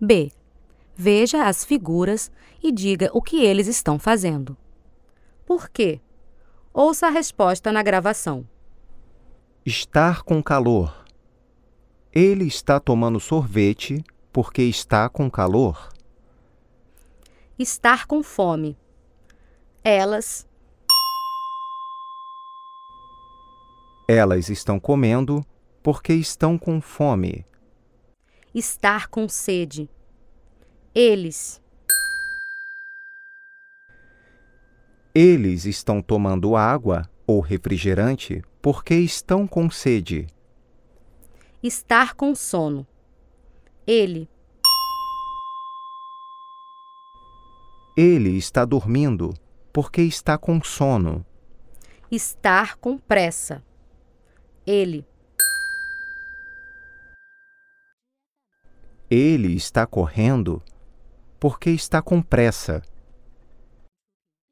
B. Veja as figuras e diga o que eles estão fazendo. Por quê? Ouça a resposta na gravação. Estar com calor. Ele está tomando sorvete porque está com calor. Estar com fome. Elas. Elas estão comendo porque estão com fome. Estar com sede. Eles. Eles estão tomando água ou refrigerante porque estão com sede. Estar com sono. Ele. Ele está dormindo porque está com sono. Estar com pressa. Ele. Ele está correndo porque está com pressa.